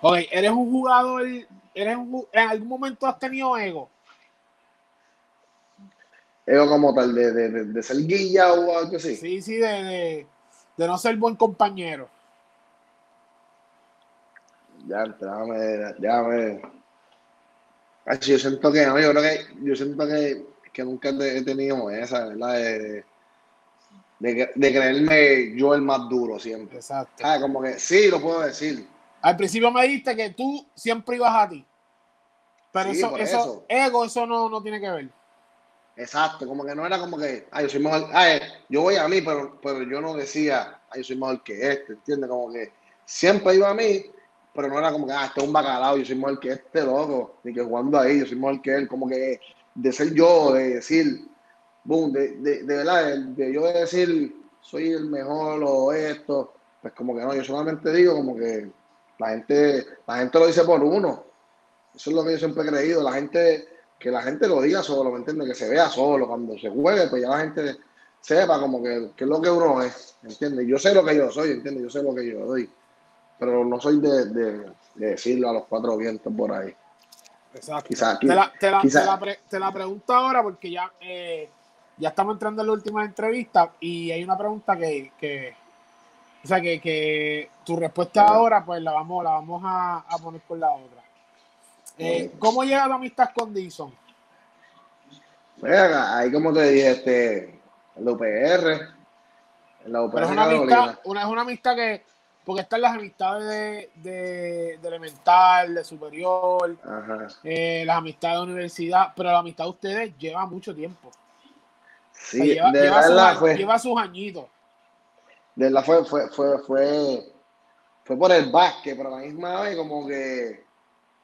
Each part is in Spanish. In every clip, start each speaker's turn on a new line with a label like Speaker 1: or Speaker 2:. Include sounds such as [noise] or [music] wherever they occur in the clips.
Speaker 1: Ok, eres un jugador, eres un, en algún momento has tenido ego.
Speaker 2: Ego como tal, de, de, de, ser guilla o algo así.
Speaker 1: Sí, sí, de, de, no ser buen compañero.
Speaker 2: Ya, déjame, déjame. Yo siento que, yo creo que, yo siento que, que nunca he tenido esa, ¿verdad? De, de, de, creerme yo el más duro siempre.
Speaker 1: Exacto.
Speaker 2: Ah, como que sí, lo puedo decir.
Speaker 1: Al principio me dijiste que tú siempre ibas a ti. Pero eso, eso, ego, eso no, no tiene que ver.
Speaker 2: Exacto, como que no era como que, ay, yo soy mejor, ay, yo voy a mí, pero, pero yo no decía, ay, yo soy mejor que este, ¿entiendes? Como que siempre iba a mí, pero no era como que, ah, este es un bacalao, yo soy mejor que este loco, ni que jugando ahí, yo soy mejor que él, como que de ser yo, de decir, boom, de, de, de verdad, de, yo decir, soy el mejor o esto, pues como que no, yo solamente digo como que la gente, la gente lo dice por uno, eso es lo que yo siempre he creído, la gente que la gente lo diga solo, ¿me entiendes? Que se vea solo, cuando se juegue, pues ya la gente sepa como que, es lo que uno es, ¿entiendes? Yo sé lo que yo soy, ¿entiendes? Yo sé lo que yo doy, pero no soy de, de, decirlo a los cuatro vientos por ahí.
Speaker 1: Exacto. te, la, te, la, te, la pregunto ahora porque ya, eh, ya estamos entrando en la última entrevista y hay una pregunta que, que o sea, que, que tu respuesta ahora, pues la vamos, la vamos a, a poner con la otra. Eh, ¿Cómo llega la amistad con Dixon?
Speaker 2: ahí como te dije, este, el UPR.
Speaker 1: La UPR Pero es una amistad, una, es una amistad que, porque están las amistades de, de, de elemental, de superior, eh, las amistades de universidad, pero la amistad de ustedes lleva mucho tiempo.
Speaker 2: Sí, lleva, de lleva, verdad
Speaker 1: sus, fue, lleva sus añitos.
Speaker 2: De verdad fue, fue, fue, fue, fue por el básquet, pero a la misma vez como que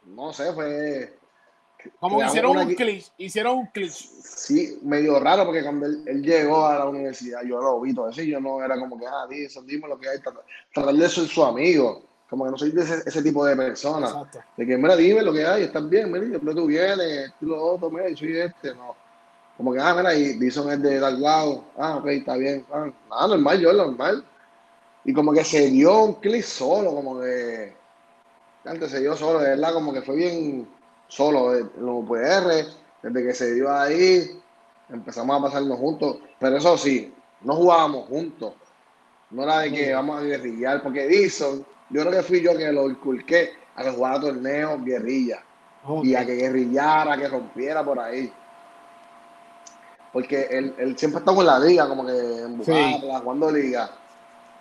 Speaker 2: no sé, fue.
Speaker 1: Como que hicieron un clic, hicieron un clic.
Speaker 2: Sí, medio raro porque cuando él, llegó a la universidad, yo lo vi todo eso y yo no era como que, ah, eso, dime lo que hay, tratar de ser su amigo. Como que no soy de ese, tipo de persona. De que, mira, dime lo que hay, estás bien, mira, siempre tú vienes, tú lo otro, mira, yo soy este, no. Como que, ah, mira, y Dison es de al lado, ah, ok, está bien, ah, nada, normal, yo normal. Y como que se dio un clic solo, como que antes se dio solo, de verdad, como que fue bien solo en los UPR, desde que se dio ahí, empezamos a pasarnos juntos, pero eso sí, no jugábamos juntos, no era de que vamos a guerrillar, porque Dixon, yo creo que fui yo que lo inculqué a que jugara torneos guerrilla, y a que guerrillara, a que rompiera por ahí. Porque él, él siempre estaba en la liga, como que en jugando liga.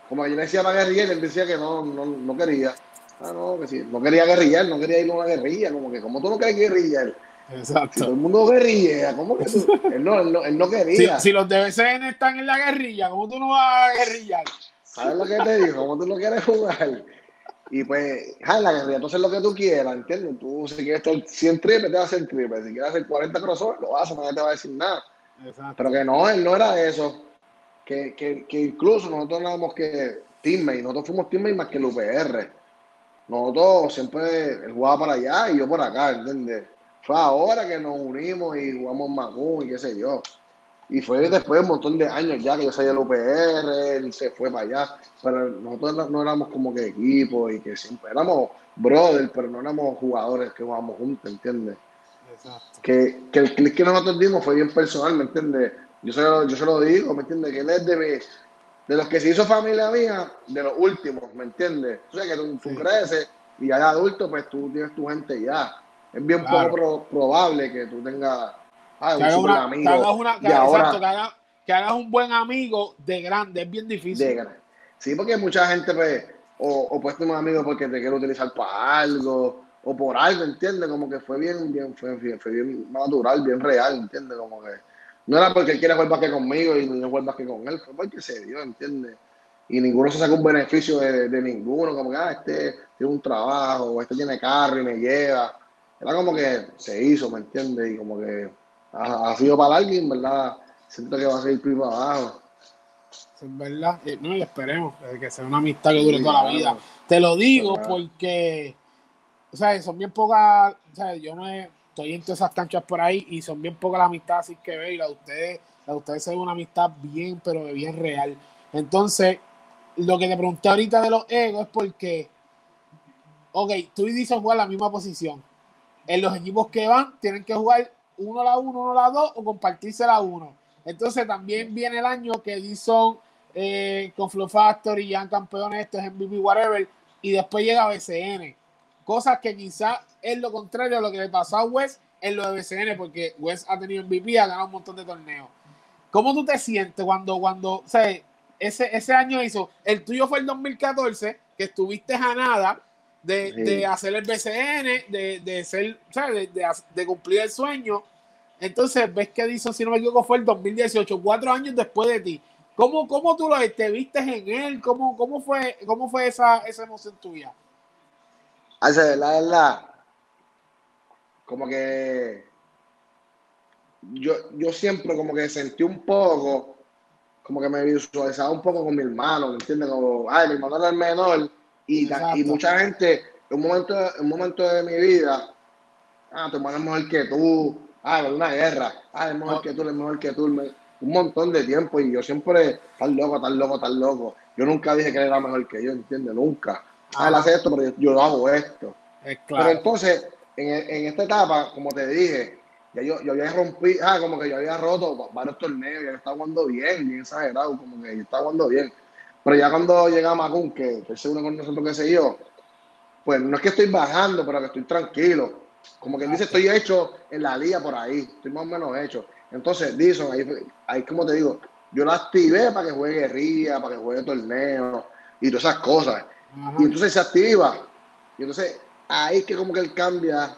Speaker 2: Como yo le decía para guerrillar, él decía que no, no, no quería. Ah, no, que sí. No quería guerrillar, no quería ir a una guerrilla. Como que, como tú no quieres guerrillar.
Speaker 1: Exacto.
Speaker 2: Si todo el mundo guerrilla, ¿cómo que tú? [laughs] él, no, él, no, él no quería.
Speaker 1: Si, los DBCN están en la guerrilla, ¿cómo tú no vas a guerrillar?
Speaker 2: ¿Sabes lo que te digo? ¿Cómo tú no quieres jugar? Y pues, ja, en la guerrilla, entonces lo que tú quieras, ¿entiendes? Tú, si quieres hacer 100 triples, te vas a hacer triples. Si quieres hacer 40 crossovers, lo haces, nadie te va a decir nada. Pero que no, él no era eso. Que, que, que incluso nosotros éramos que teammates, nosotros fuimos teammates más que el UPR. Nosotros siempre él jugaba para allá y yo por acá, ¿entiendes? Fue ahora que nos unimos y jugamos Magún y qué sé yo. Y fue después de un montón de años ya que yo salí del UPR, él se fue para allá. Pero nosotros no éramos como que equipo y que siempre éramos brothers, pero no éramos jugadores que jugábamos juntos, ¿entiendes? Que, que el clic que nosotros dimos fue bien personal, ¿me entiendes? Yo se, lo, yo se lo digo, ¿me entiendes? Que él es de de los que se hizo familia mía, de los últimos, ¿me entiendes? O sea, que tú, creces y ya de adulto, pues tú tienes tu gente ya. Es bien poco probable que tú tengas
Speaker 1: ah, un super amigo. Que hagas, una, que, exacto, que, hagas, un buen amigo de grande, es bien difícil.
Speaker 2: sí, porque mucha gente, pues, o, o puedes tener un amigo porque te quiere utilizar para algo, o por algo, ¿entiendes? Como que fue bien, bien, fue, fue bien natural, bien real, ¿entiendes? Como que no era porque él quiere jugar básquet conmigo y no jugar básquet con él, fue porque se dio, ¿entiendes? Y ninguno se sacó un beneficio de, ninguno, como que, ah, este tiene un trabajo, este tiene carro y me lleva. Era como que se hizo, ¿me entiendes? Y como que ha, sido para alguien, ¿verdad? Siento que va a seguir primo abajo.
Speaker 1: Es verdad, no, y esperemos que sea una amistad que dure toda la vida. Te lo digo porque, o sea, son bien pocas, o sea, yo he estoy en todas esas canchas por ahí y son bien pocas las amistades así que veo y la de ustedes, la de ustedes es una amistad bien, pero bien real. Entonces, lo que te pregunté ahorita de los egos es porque ok, tú y Dison juegan la misma posición. En los equipos que van, tienen que jugar uno a la uno, uno a la dos o compartirse la uno. Entonces también viene el año que Dison eh, con Flow Factory ya campeones, esto es MVP, whatever, y después llega BCN. Cosas que quizás es lo contrario a lo que le pasó a Wes en lo de BCN, porque Wes ha tenido MVP, ha ganado un montón de torneos. ¿Cómo tú te sientes cuando, cuando, o sea, ese, ese año hizo, el tuyo fue el 2014, que estuviste a nada de, hacer el BCN, de, de ser, o sea, de, de, cumplir el sueño. Entonces, ves que dice, si no me equivoco, fue el 2018, cuatro años después de ti. ¿Cómo, cómo tú lo te viste en él? ¿Cómo, cómo fue, cómo fue esa, esa emoción tuya?
Speaker 2: Hace, la verdad, como que yo, yo siempre como que sentí un poco, como que me visualizaba un poco con mi hermano, ¿me entiendes? Como, ay, mi hermano era el menor y, y mucha gente, en un momento, en un momento de mi vida, ah, tu hermano es mejor que tú, ah, una guerra, ah, es mejor que tú, es mejor que tú, un montón de tiempo y yo siempre, tan loco, tan loco, tan loco. Yo nunca dije que él era mejor que yo, ¿entiendes? Nunca. Ah, él hace esto, pero yo, hago esto. Pero entonces, en, en esta etapa, como te dije, ya yo, yo había rompido, ah, como que yo había roto varios torneos, ya estaba jugando bien, bien exagerado, como que yo estaba jugando bien. Pero ya cuando llega Macun, que, que es uno con nosotros que se yo, pues no es que estoy bajando, pero que estoy tranquilo. Como que dice, estoy hecho en la liga por ahí, estoy más o menos hecho. Entonces, Dison, ahí, ahí como te digo, yo la activé para que juegue guerrilla, para que juegue torneo y todas esas cosas. Y entonces se activa. Y entonces ahí es que como que él cambia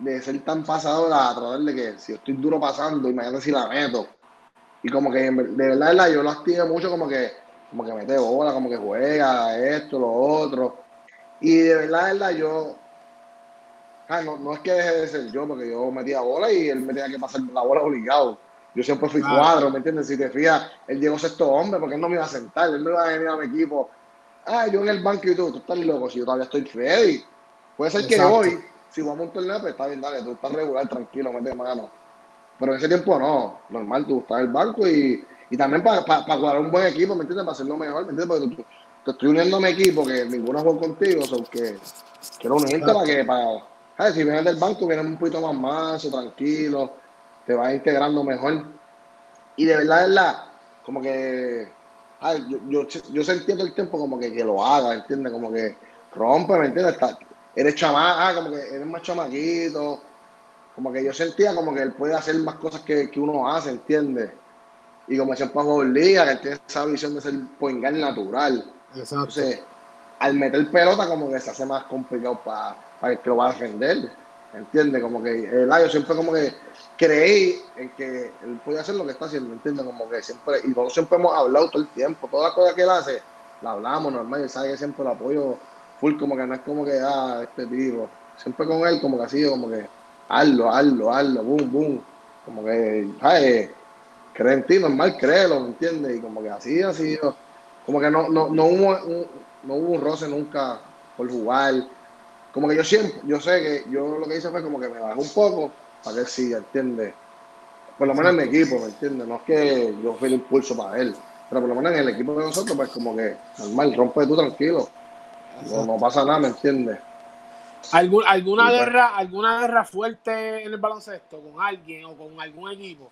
Speaker 2: de ser tan pasador a tratar de que si estoy duro pasando, imagínate si la meto. Y como que de verdad, yo lo activo mucho como que, como que mete bola, como que juega, esto, lo otro. Y de verdad, de verdad, yo ah, no, no, es que deje de ser yo, porque yo metía bola y él me tenía que pasar la bola obligado. Yo siempre fui cuadro, ¿me entiendes? Si te fijas, él llegó sexto hombre porque él no me iba a sentar, él no iba a venir a mi equipo. Ah, yo en el banco y tú, tú estás loco, si yo todavía estoy ready. Puede ser que hoy si vamos a un torneo, pues está bien, dale, tú estás regular, tranquilo, mete mano. Pero en ese tiempo no, normal, tú estás en el banco y, y también para pa, jugar un buen equipo, ¿me entiendes? Para hacerlo mejor, ¿me entiendes? Porque tú, te estoy uniendo a mi equipo, que ninguno juega contigo, o que quiero unirte para que, para, ¿sabes? Si vienes del banco, vienes un poquito más manso, tranquilo, te vas integrando mejor. Y de verdad, de verdad, como que, ay, yo, yo, yo sentí todo el tiempo como que, que lo haga, ¿entiendes? Como que rompe, ¿me entiendes? Está, eres chamaca, ah, como que eres más chamaquito. Como que yo sentía como que él puede hacer más cosas que, que uno hace, ¿entiendes? Y como siempre juego liga, que él tiene esa visión de ser poingar natural. Entonces, al meter pelota, como que se hace más complicado para, el que lo va a defender. ¿Entiendes? Como que el yo siempre como que creí en que él puede hacer lo que está haciendo, ¿entiendes? Como que siempre, y nosotros siempre hemos hablado todo el tiempo, todas las cosas que él hace, la hablamos normal, y sabe que siempre lo apoyo full, como que no es como que, ah, este tipo. Siempre con él, como que así, como que, hazlo, hazlo, hazlo, boom, boom. Como que, ¿sabes? Cree en ti, normal, créelo, ¿me entiendes? Y como que así ha sido. Como que no, no, no, hubo, un, no hubo un roce nunca por jugar. Como que yo siempre, yo sé que yo lo que hice fue como que me bajé un poco para que él siga, ¿entiendes? Por lo menos en mi equipo, ¿me entiendes? No es que yo fui el impulso para él, pero por lo menos en el equipo de nosotros, pues como que normal, rompe tú tranquilo. No, pasa nada, ¿me entiendes?
Speaker 1: ¿Alguna guerra, alguna guerra fuerte en el baloncesto con alguien o con algún equipo?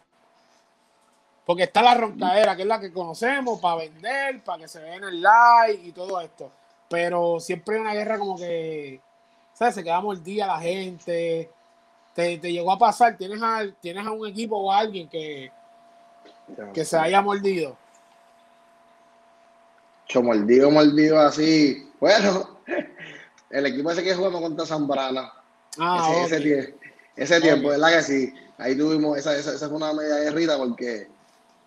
Speaker 1: Porque está la roncadera, que es la que conocemos para vender, para que se vea en el live y todo esto. Pero siempre hay una guerra como que, Se queda mordida la gente. Te, llegó a pasar, tienes a, tienes a un equipo o a alguien que, que se haya mordido.
Speaker 2: Yo mordido, mordido así. Bueno, [laughs] el equipo ese que jugamos contra Zambrana. Ah, ese, ese, ese, tiempo, ¿verdad que sí? Ahí tuvimos, esa, esa, esa fue una media guerrita porque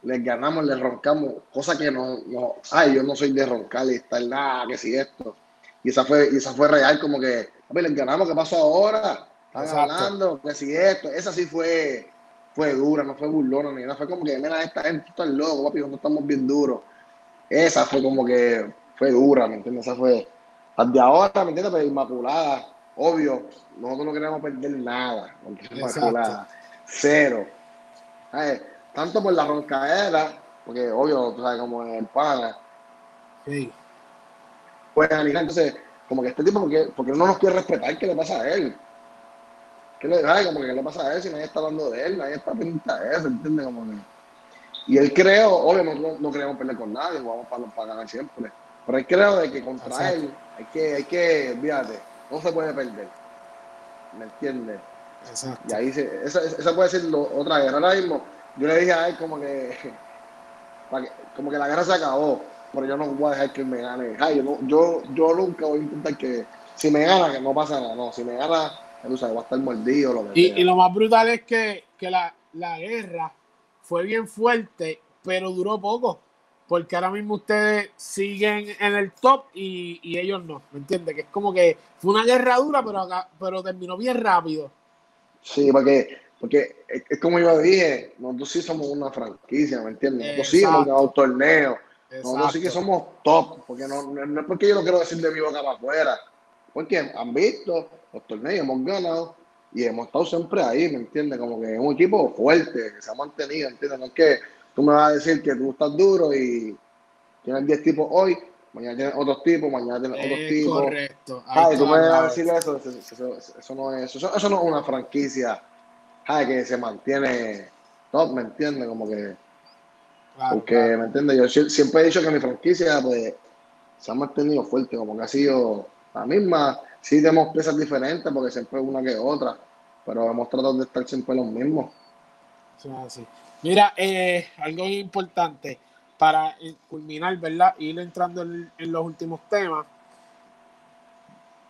Speaker 2: les ganamos, les roncamos, cosa que no, no, ay, yo no soy de roncar y estar nada, que si esto. Y esa fue, y esa fue real, como que, a les ganamos, ¿qué pasó ahora? Están hablando, que si esto, esa sí fue, fue dura, no fue burlona ni nada, fue como que, mira, esta gente está loco, papi, nosotros estamos bien duros. Esa fue como que fue dura, ¿me entiendes? Esa fue. De ahora, ¿me entiendes? Pero Inmaculada, obvio, nosotros no queremos perder nada Inmaculada. Cero. Tanto por la roncaera, porque obvio, tú sabes, como el pana. Sí. Pues entonces, como que este tipo, porque, porque no nos quiere respetar, ¿qué le pasa a él? ¿Qué le, ay, como que, ¿qué le pasa a él si nadie está hablando de él? Nadie está pendiente a eso, ¿entiendes? Como que, y él creo, obviamente no, queremos perder con nadie, vamos para, para ganar siempre. Pero él creo de que contra él hay que, hay que, fíjate, no se puede perder. ¿Me entiendes? Exacto. Y ahí se, esa, esa puede ser otra guerra. Ahora mismo, yo le dije a él como que, [laughs] como que la guerra se acabó, pero yo no voy a dejar que me gane. Ay, yo, yo, yo nunca voy a intentar que, si me gana, que no pasa nada. No, si me gana, él va a estar mordido. Lo
Speaker 1: que y, y, lo más brutal es que, que la, la guerra fue bien fuerte, pero duró poco. Porque ahora mismo ustedes siguen en el top y, ellos no, ¿me entiendes? Que es como que fue una guerra dura, pero, pero terminó bien rápido.
Speaker 2: Sí, porque, porque es, como yo dije, nosotros sí somos una franquicia, ¿me entiendes? Nosotros sí hemos ganado torneos, nosotros sí que somos top, porque no, no, es porque yo lo quiero decir de mi boca para afuera, porque han visto los torneos, hemos ganado, y hemos estado siempre ahí, ¿me entiendes? Como que es un equipo fuerte, que se ha mantenido, ¿entiendes? No es que tú me vas a decir que tú estás duro y tienes 10 tipos hoy, mañana tienes otros tipos, mañana tienes otros tipos.
Speaker 1: Correcto.
Speaker 2: Ay, tú me vas a decir eso, eso, no es, eso, no es una franquicia ay, que se mantiene top, ¿me entiendes? Como que... porque, ¿me entiendes? Yo siempre he dicho que mi franquicia, pues, se ha mantenido fuerte, como que ha sido la misma. Sí tenemos piezas diferentes, porque siempre una que otra, pero hemos tratado de estar siempre los mismos.
Speaker 1: Mira, eh, algo importante para culminar, ¿verdad? Ir entrando en, los últimos temas.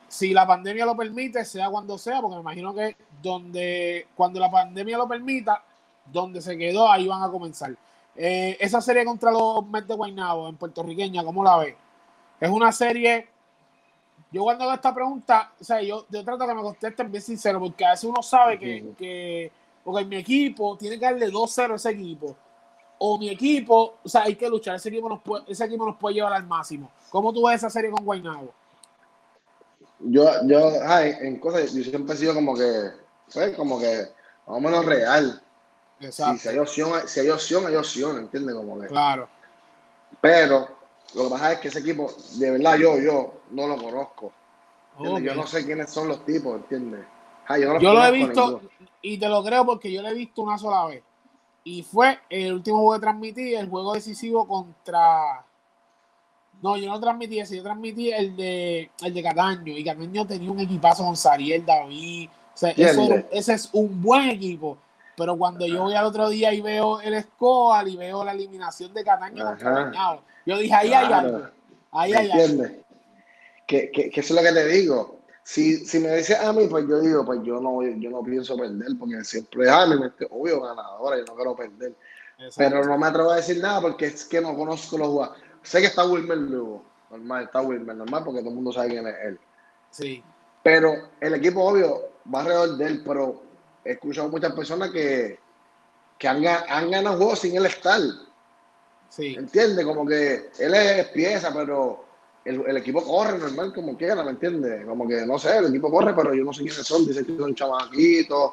Speaker 1: Si la pandemia lo permite, sea cuando sea, porque me imagino que donde, cuando la pandemia lo permita, donde se quedó, ahí van a comenzar. Eh, esa serie contra los Mets de Guaynabo en puertorriqueña, ¿cómo la ve? Es una serie yo cuando hago esta pregunta, o sea, yo, yo trato que me contesten bien sincero, porque a veces uno sabe que, que porque mi equipo tiene que darle 2-0 a ese equipo. O mi equipo, o sea, hay que luchar, ese equipo nos puede, ese equipo nos puede llevar al máximo. ¿Cómo tú ves esa serie con Guaynabo?
Speaker 2: Yo, yo, ay, en cosas, yo siempre he sido como que, pues, como que, más o menos real. Exacto. si hay opción, si hay opción, hay opción, ¿entiendes? Como que.
Speaker 1: Claro.
Speaker 2: Pero lo que pasa es que ese equipo, de verdad, yo, yo no lo conozco. Yo no sé quiénes son los tipos, ¿entiendes?
Speaker 1: yo, lo he visto y te lo creo porque yo lo he visto una sola vez. Y fue el último juego que transmití, el juego decisivo contra. No, yo no transmití ese, yo transmití el de el de Cataño. Y Cataño tenía un equipazo con Sariel, David. O sea, ese es un buen equipo. Pero cuando yo voy al otro día y veo el score y veo la eliminación de Cataño contra yo dije, ahí hay algo. Ahí hay algo.
Speaker 2: Que, que, que, eso es lo que te digo. Si, si me dices a mí, pues yo digo, pues yo no, yo no pienso perder, porque siempre, ah, me mente, obvio, ganadora, yo no quiero perder. Pero no me atrevo a decir nada porque es que no conozco los jugadores. Sé que está Wilmer Lugo, normal, está Wilmer, normal, porque todo el mundo sabe quién es él.
Speaker 1: Sí.
Speaker 2: Pero el equipo, obvio, va alrededor de él, pero he escuchado muchas personas que, que han, han ganado juegos sin él estar.
Speaker 1: Sí.
Speaker 2: ¿Entiendes? Como que él es pieza, pero el, equipo corre normal como quiera, ¿me entiendes? Como que no sé, el equipo corre, pero yo no sé quiénes son, dicen que son chamaquitos,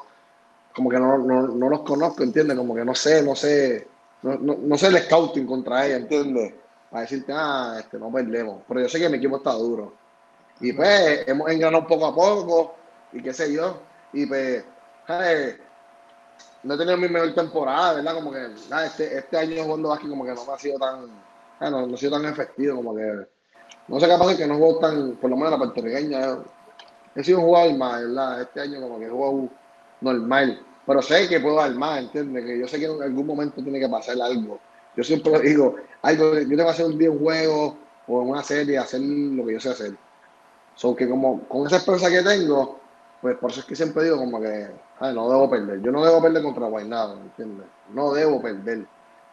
Speaker 2: como que no, no, no los conozco, ¿entiendes? Como que no sé, no sé, no, no, sé el scouting contra ella, ¿entiendes? Para decirte, ah, este, no perdemos. Pero yo sé que mi equipo está duro. Y pues hemos engranado poco a poco, y qué sé yo. Y pues no he tenido mi mejor temporada, ¿verdad? Como que este, este año jugando básquet como que no me ha sido tan, no, no ha sido tan efectivo, como que no sé qué pasa que no juego tan, por lo menos la puertorriqueña, he sido un jugador más, ¿verdad? Este año como que juego normal, pero sé que puedo dar más, ¿entiendes? Que yo sé que en algún momento tiene que pasar algo. Yo siempre digo, algo, yo tengo que hacer un día un juego o en una serie, hacer lo que yo sé hacer. So que como con esa experiencia que tengo, pues por eso es que siempre digo como que ay, no debo perder. Yo no debo perder contra Guaynabo, ¿entiendes? No debo perder.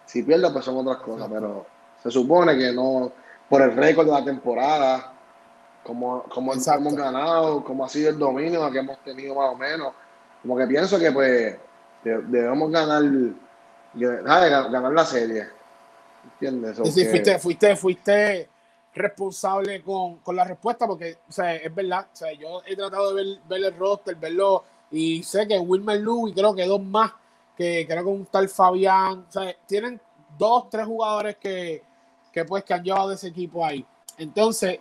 Speaker 2: Si pierdo, pues son otras cosas, pero se supone que no, por el récord de la temporada, como, como hemos ganado, como ha sido el dominio que hemos tenido más o menos. Como que pienso que pues debemos ganar, ganar la serie. ¿Entiendes?
Speaker 1: Sí, fuiste, fuiste, fuiste responsable con, con, la respuesta porque, o sea, es verdad, o sea, yo he tratado de ver, ver el roster, verlo y sé que Wilmer Lu y creo que dos más, que creo que un tal Fabián, o sea, tienen dos, tres jugadores que, que pues que han llevado ese equipo ahí. Entonces,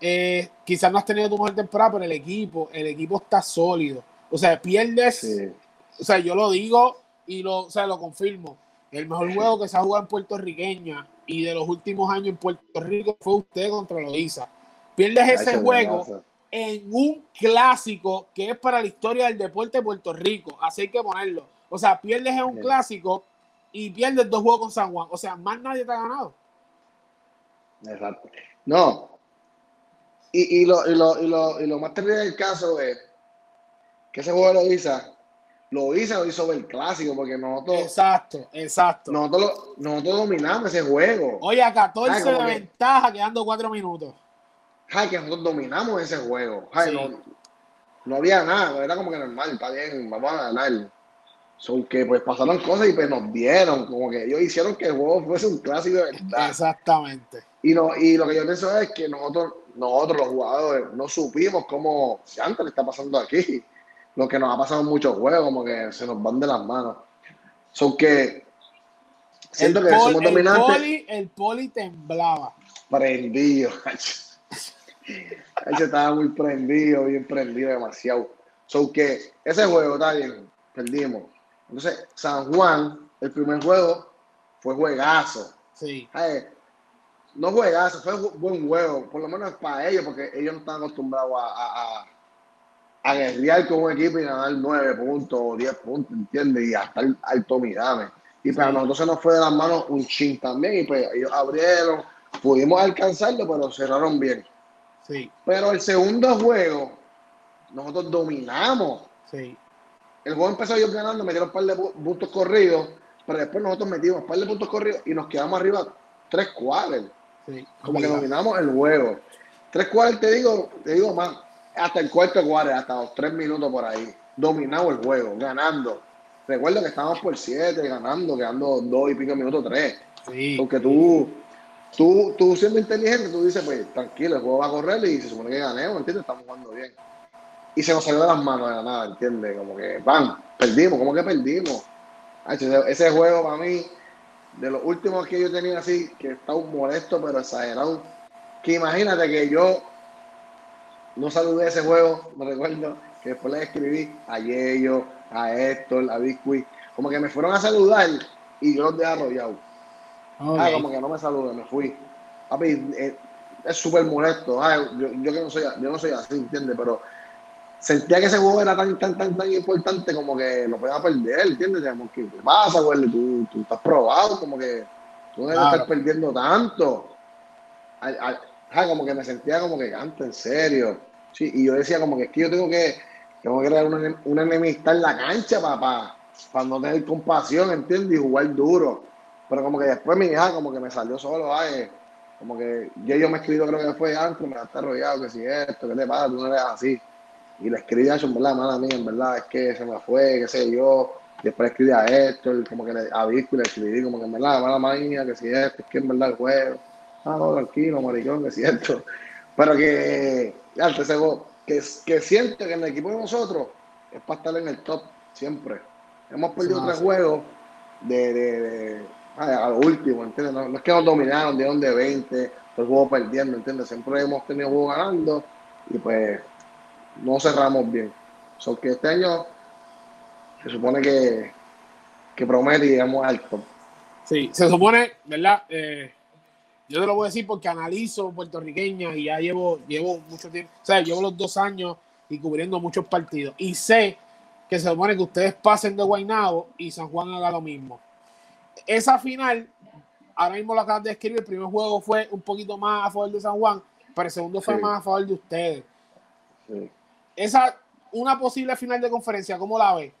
Speaker 1: eh, quizás no has tenido tu mejor temporada, pero el equipo, el equipo está sólido. O sea, pierdes, o sea, yo lo digo y lo, o sea, lo confirmo. El mejor juego que se ha jugado en puertorriqueña y de los últimos años en Puerto Rico fue usted contra Loiza. Pierdes ese juego en un clásico que es para la historia del deporte de Puerto Rico. Así hay que ponerlo. O sea, pierdes en un clásico y pierdes dos juegos con San Juan. O sea, más nadie te ha ganado.
Speaker 2: Exacto. No. Y, y, lo, y, lo, y, lo, y lo más terrible del caso es que ese juego lo hizo, lo hizo, lo hizo el clásico, porque nosotros.
Speaker 1: Exacto, exacto.
Speaker 2: Nosotros, nosotros dominamos ese juego.
Speaker 1: Oye, a 14 de ventaja, quedando cuatro minutos.
Speaker 2: Ay, que nosotros dominamos ese juego. Ay, no, no había nada, era como que normal, está bien, vamos a ganar. Son que pues pasaron cosas y pues nos dieron, como que ellos hicieron que el juego fuese un clásico de verdad.
Speaker 1: Exactamente.
Speaker 2: Y, no, y lo que yo pienso es que nosotros, nosotros los jugadores, no supimos cómo, si antes le está pasando aquí, lo que nos ha pasado en muchos juegos, como que se nos van de las manos. Son que
Speaker 1: siento que somos dominantes. El poli, el poli temblaba.
Speaker 2: Prendido. estaba muy prendido, bien prendido, demasiado. Son que ese juego está bien, perdimos. Entonces, San Juan, el primer juego fue juegazo.
Speaker 1: Sí.
Speaker 2: no juegazo, fue buen juego, por lo menos para ellos, porque ellos no están acostumbrados a, a, guerrear con un equipo y ganar 9 puntos o 10 puntos, ¿entiendes? Y hasta el alto mirame. Y para nosotros se nos fue de las manos un chin también, y pues ellos abrieron, pudimos alcanzarlo, pero cerraron bien.
Speaker 1: Sí.
Speaker 2: Pero el segundo juego, nosotros dominamos.
Speaker 1: Sí.
Speaker 2: El juego empezó ellos ganando, metieron un par de puntos corridos, pero después nosotros metimos un par de puntos corridos y nos quedamos arriba tres cuadros. Como que dominamos el juego. Tres cuadros, te digo, te digo más, hasta el cuarto cuadro, hasta los tres minutos por ahí. Dominamos el juego, ganando. Recuerdo que estábamos por siete, ganando, quedando dos y pico minutos, tres. Porque tú, tú, tú siendo inteligente, tú dices, pues tranquilo, el juego va a correr y se supone que ganemos, ¿entiendes? Estamos jugando bien y se nos salió de las manos de la nada, ¿entiendes? Como que, ¡pam! Perdimos, ¿cómo que perdimos? Ese, juego para mí, de los últimos que yo tenía así, que estaba molesto pero exagerado, que imagínate que yo no saludé ese juego, me recuerdo, que después le escribí a Yello, a Héctor, a Biscuit, como que me fueron a saludar y yo los dejé arrollado. Ah, como que no me saludé, me fui. Papi, eh, es súper molesto. Ah, yo, yo, que no soy, yo no soy así, ¿entiendes? Pero sentía que ese juego era tan, tan, tan, tan importante como que lo podía perder, ¿entiendes? Como que, ¿qué pasa, güey? Tú, tú estás probado, como que tú no debes estar perdiendo tanto. Como que me sentía como que canta, en serio. Sí, y yo decía como que es que yo tengo que, tengo que crear una, una enemistad en la cancha para, para, no tener compasión, ¿entiendes? Y jugar duro. Pero como que después mi hija como que me salió solo, ay, como que yo, yo me escribió creo que fue antes, me está rodeado, que si esto, ¿qué te pasa? Tú no eres así. Y le escribí a en verdad, mala mía, en verdad, es que se me fue, qué sé yo. Después escribí a Héctor, como que le, a y le escribí, como que en verdad, mala mía, que si esto, es que en verdad el juego. Ah, no, tranquilo, maricón, es cierto. Pero que, ya, que, que siente que en el equipo de nosotros es para estar en el top siempre. Hemos perdido tres juegos de, de, de a lo último, ¿entiendes? No, es que nos dominaron, dieron de 20, el juego perdiendo, ¿entiendes? Siempre hemos tenido juego ganando y pues no cerramos bien. So que este año se supone que, que promete y llegamos alto.
Speaker 1: Sí, se supone, ¿verdad? Eh, yo te lo voy a decir porque analizo puertorriqueña y ya llevo, llevo mucho tiempo, o sea, llevo los dos años y cubriendo muchos partidos. Y sé que se supone que ustedes pasen de Guaynabo y San Juan haga lo mismo. Esa final, ahora mismo lo acaban de escribir, el primer juego fue un poquito más a favor de San Juan, pero el segundo fue más a favor de ustedes. Sí esa, una posible final de conferencia, ¿cómo la ve?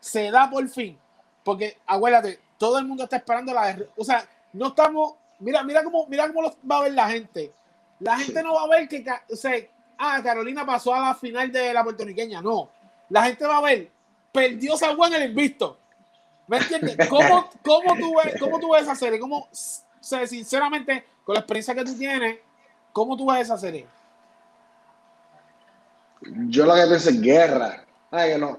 Speaker 1: Se da por fin. Porque acuérdate, todo el mundo está esperando la. O sea, no estamos. Mira, mira cómo, mira cómo lo va a ver la gente. La gente no va a ver que. O sea, ah, Carolina pasó a la final de la puertorriqueña. No. La gente va a ver. Perdió San Juan el invisto. ¿Me entiendes? ¿Cómo, [laughs] cómo, tú, ves, ¿Cómo tú ves esa serie? ¿Cómo, o sea, sinceramente, con la experiencia que tú tienes, ¿cómo tú ves esa serie?
Speaker 2: Yo lo que pienso es guerra. Ay, no.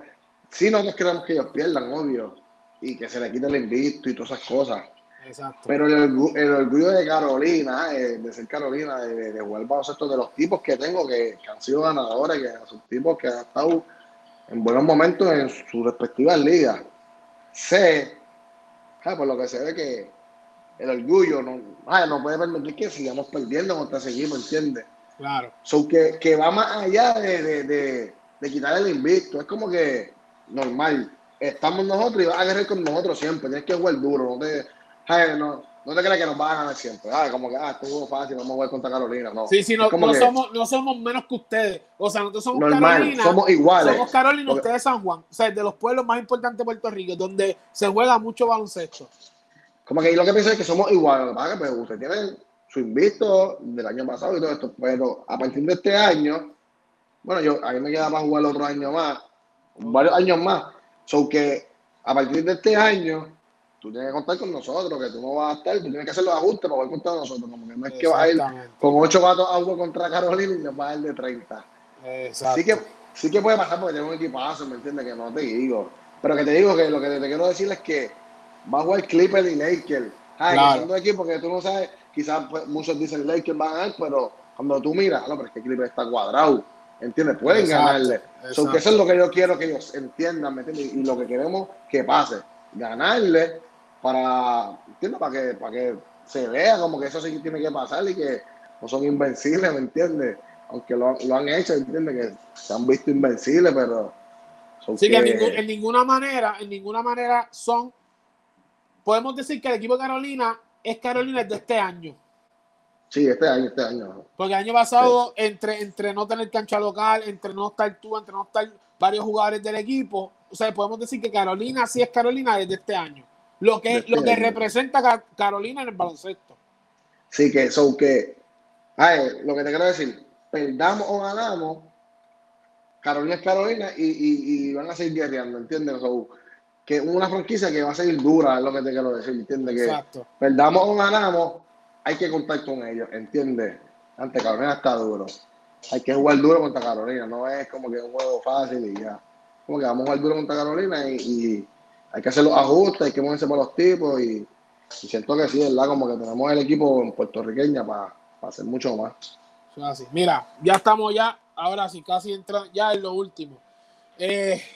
Speaker 2: Sí, nosotros queremos que ellos pierdan, obvio. Y que se le quite el invito y todas esas cosas. Exacto. Pero el, orgullo de Carolina, eh, de ser Carolina, de, de jugar baloncesto, de los tipos que tengo que, han sido ganadores, que son tipos que han estado en buenos momentos en sus respectivas ligas. Sé, por lo que se ve que el orgullo no, no puede permitir que sigamos perdiendo contra ese equipo, ¿entiendes?
Speaker 1: Claro.
Speaker 2: So que, que va más allá de, de, de, de quitar el invicto. Es como que normal. Estamos nosotros y vas a guerrer con nosotros siempre. Tienes que jugar duro. No te, no, no te creas que nos van a ganar siempre. Ah, como que, ah, esto es fácil, vamos a jugar contra Carolina. No.
Speaker 1: Sí, sí, no, no somos, no somos menos que ustedes. O sea, nosotros somos Carolina.
Speaker 2: Somos iguales.
Speaker 1: Somos Carolina, ustedes San Juan. O sea, de los pueblos más importantes de Puerto Rico, donde se juega mucho baloncesto.
Speaker 2: Como que lo que pienso es que somos iguales. Lo que pues, ustedes tienen su invito del año pasado y todo esto. Pero a partir de este año, bueno, yo a mí me queda para jugar otro año más, varios años más. So que a partir de este año, tú tienes que contar con nosotros, que tú no vas a estar, tú tienes que hacer los ajustes para poder contar con nosotros. Como que no es que vas a ir con ocho gatos a uno contra Carolina y te vas a ir de 30. Sí que, sí que puede pasar porque tengo un equipazo, ¿me entiendes? Que no te digo. Pero que te digo que lo que te quiero decir es que va a jugar Clipper y Lakers. Ay, claro. son equipos que tú no sabes, quizás pues, muchos dicen Lakers van a ganar, pero cuando tú miras, no, pero es que Clipper está cuadrado ¿entiendes? Pueden ganarle. eso es lo que yo quiero que ellos entiendan, ¿me entiendes? Y lo que queremos que pase, ganarle para, ¿entiendes? Para que, para que se vea como que eso sí tiene que pasar y que no son invencibles, ¿me entiendes? Aunque lo, lo han hecho, ¿entiendes? Que se han visto invencibles, pero...
Speaker 1: sí, que, en, ninguna manera, en ninguna manera son... Podemos decir que el equipo de Carolina es Carolina de este año.
Speaker 2: Sí, este año, este año.
Speaker 1: Porque el año pasado, entre, entre no tener cancha local, entre no estar tú, entre no estar varios jugadores del equipo, o sea, podemos decir que Carolina sí es Carolina desde este año. Lo que, este lo que representa Carolina en el baloncesto.
Speaker 2: Sí, que eso que, ay, lo que te quiero decir, perdamos o ganamos, Carolina es Carolina y, y, van a seguir guerreando, ¿entiendes? que una franquicia que va a seguir dura, es lo que te quiero decir, ¿entiendes? Que Exacto. perdamos o ganamos, hay que contar con ellos, ¿entiendes? Ante Carolina está duro. Hay que jugar duro contra Carolina, no es como que un juego fácil y ya. Como que vamos a jugar duro contra Carolina y, hay que hacer los ajustes, hay que moverse por los tipos y, siento que sí, ¿verdad? Como que tenemos el equipo en puertorriqueña para, hacer mucho más.
Speaker 1: Así. Mira, ya estamos ya, ahora sí, casi entra ya en lo último. Eh,